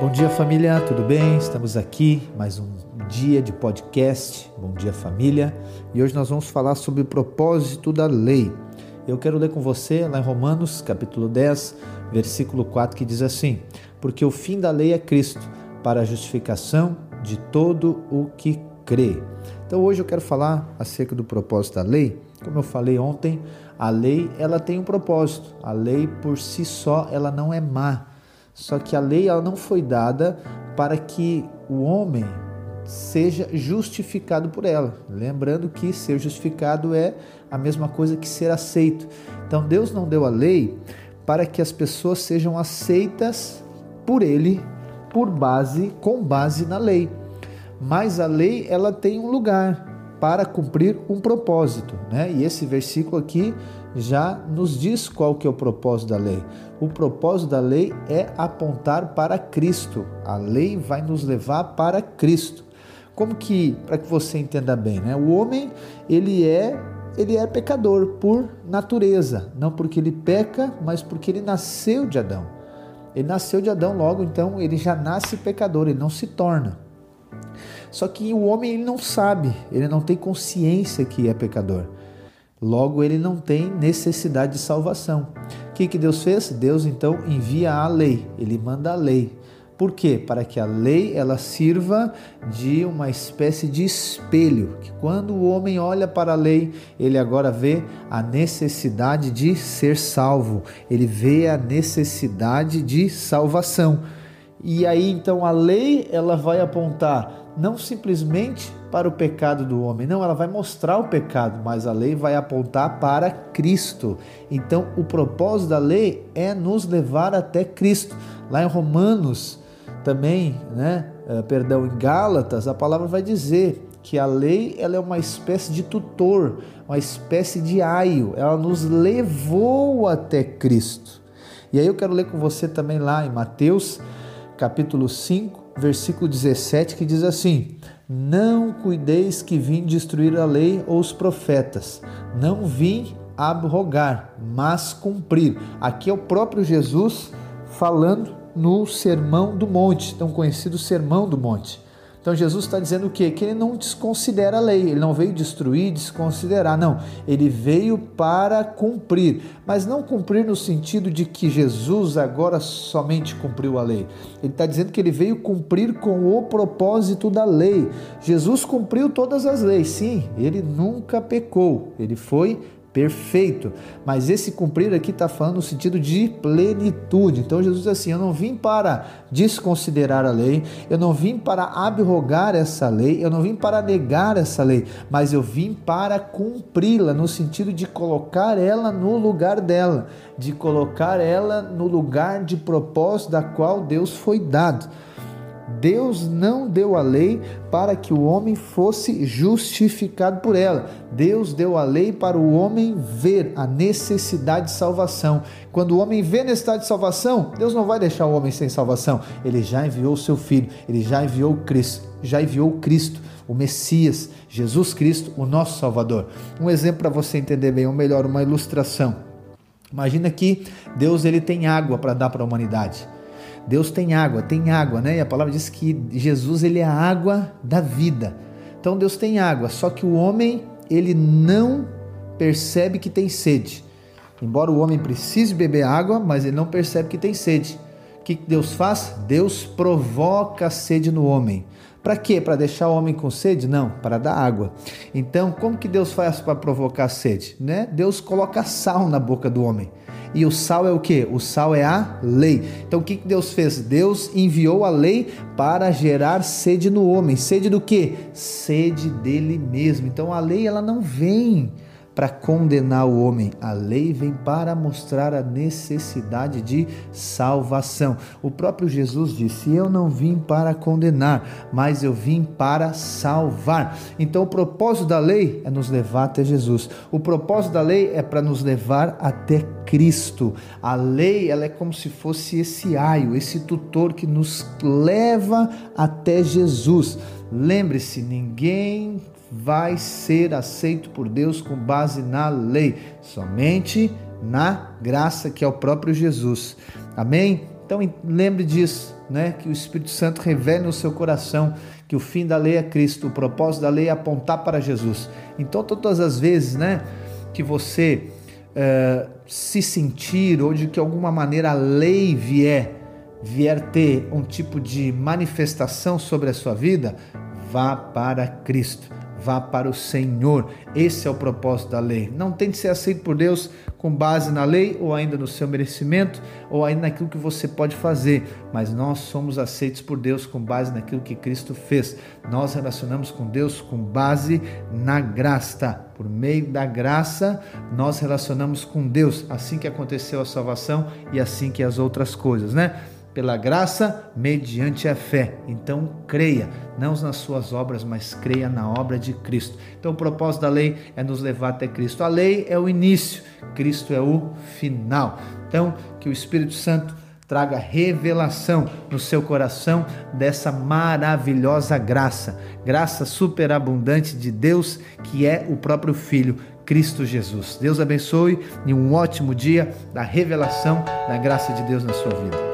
Bom dia, família, tudo bem? Estamos aqui mais um dia de podcast. Bom dia, família. E hoje nós vamos falar sobre o propósito da lei. Eu quero ler com você lá em Romanos, capítulo 10, versículo 4, que diz assim: Porque o fim da lei é Cristo, para a justificação de todo o que crê. Então hoje eu quero falar acerca do propósito da lei. Como eu falei ontem, a lei ela tem um propósito. A lei por si só ela não é má só que a lei ela não foi dada para que o homem seja justificado por ela. Lembrando que ser justificado é a mesma coisa que ser aceito. Então Deus não deu a lei para que as pessoas sejam aceitas por ele por base com base na lei. Mas a lei ela tem um lugar para cumprir um propósito, né? E esse versículo aqui já nos diz qual que é o propósito da lei. O propósito da lei é apontar para Cristo. A lei vai nos levar para Cristo. Como que, para que você entenda bem, né? O homem, ele é ele é pecador por natureza, não porque ele peca, mas porque ele nasceu de Adão. Ele nasceu de Adão, logo então ele já nasce pecador, ele não se torna. Só que o homem ele não sabe, ele não tem consciência que é pecador. Logo, ele não tem necessidade de salvação. O que, que Deus fez? Deus então envia a lei, ele manda a lei. Por quê? Para que a lei ela sirva de uma espécie de espelho, que quando o homem olha para a lei, ele agora vê a necessidade de ser salvo, ele vê a necessidade de salvação. E aí então a lei ela vai apontar não simplesmente para o pecado do homem, não, ela vai mostrar o pecado, mas a lei vai apontar para Cristo. Então, o propósito da lei é nos levar até Cristo. Lá em Romanos, também, né, eh, perdão, em Gálatas, a palavra vai dizer que a lei ela é uma espécie de tutor, uma espécie de aio, ela nos levou até Cristo. E aí eu quero ler com você também lá em Mateus, capítulo 5, versículo 17, que diz assim: Não cuideis que vim destruir a lei ou os profetas, não vim abrogar, mas cumprir. Aqui é o próprio Jesus falando no Sermão do Monte, tão conhecido Sermão do Monte. Então Jesus está dizendo o quê? Que ele não desconsidera a lei, ele não veio destruir, desconsiderar, não. Ele veio para cumprir, mas não cumprir no sentido de que Jesus agora somente cumpriu a lei. Ele está dizendo que ele veio cumprir com o propósito da lei. Jesus cumpriu todas as leis, sim, ele nunca pecou, ele foi perfeito. Mas esse cumprir aqui está falando no sentido de plenitude. Então Jesus diz assim: Eu não vim para desconsiderar a lei, eu não vim para abrogar essa lei, eu não vim para negar essa lei, mas eu vim para cumpri-la, no sentido de colocar ela no lugar dela, de colocar ela no lugar de propósito da qual Deus foi dado. Deus não deu a lei para que o homem fosse justificado por ela. Deus deu a lei para o homem ver a necessidade de salvação. Quando o homem vê a necessidade de salvação, Deus não vai deixar o homem sem salvação. Ele já enviou o seu filho, ele já enviou Cristo, já enviou Cristo, o Messias, Jesus Cristo, o nosso Salvador. Um exemplo para você entender bem, ou melhor, uma ilustração. Imagina que Deus ele tem água para dar para a humanidade. Deus tem água, tem água, né? E a palavra diz que Jesus ele é a água da vida. Então Deus tem água, só que o homem ele não percebe que tem sede. Embora o homem precise beber água, mas ele não percebe que tem sede. O que Deus faz? Deus provoca sede no homem. Para quê? Para deixar o homem com sede? Não, para dar água. Então, como que Deus faz para provocar sede? Né? Deus coloca sal na boca do homem. E o sal é o que? O sal é a lei. Então o que Deus fez? Deus enviou a lei para gerar sede no homem. Sede do que? Sede dele mesmo. Então a lei ela não vem para condenar o homem. A lei vem para mostrar a necessidade de salvação. O próprio Jesus disse: Eu não vim para condenar, mas eu vim para salvar. Então, o propósito da lei é nos levar até Jesus. O propósito da lei é para nos levar até Cristo. A lei, ela é como se fosse esse aio, esse tutor que nos leva até Jesus. Lembre-se, ninguém vai ser aceito por Deus com base na lei, somente na graça que é o próprio Jesus. Amém? Então lembre disso, né? Que o Espírito Santo revele no seu coração que o fim da lei é Cristo, o propósito da lei é apontar para Jesus. Então todas as vezes, né, que você uh, se sentir ou de que alguma maneira a lei vier vier ter um tipo de manifestação sobre a sua vida, vá para Cristo vá para o Senhor. Esse é o propósito da lei. Não tente ser aceito por Deus com base na lei ou ainda no seu merecimento ou ainda naquilo que você pode fazer, mas nós somos aceitos por Deus com base naquilo que Cristo fez. Nós relacionamos com Deus com base na graça. Por meio da graça, nós relacionamos com Deus, assim que aconteceu a salvação e assim que as outras coisas, né? Pela graça, mediante a fé. Então creia, não nas suas obras, mas creia na obra de Cristo. Então o propósito da lei é nos levar até Cristo. A lei é o início, Cristo é o final. Então que o Espírito Santo traga revelação no seu coração dessa maravilhosa graça, graça superabundante de Deus, que é o próprio Filho, Cristo Jesus. Deus abençoe e um ótimo dia da revelação da graça de Deus na sua vida.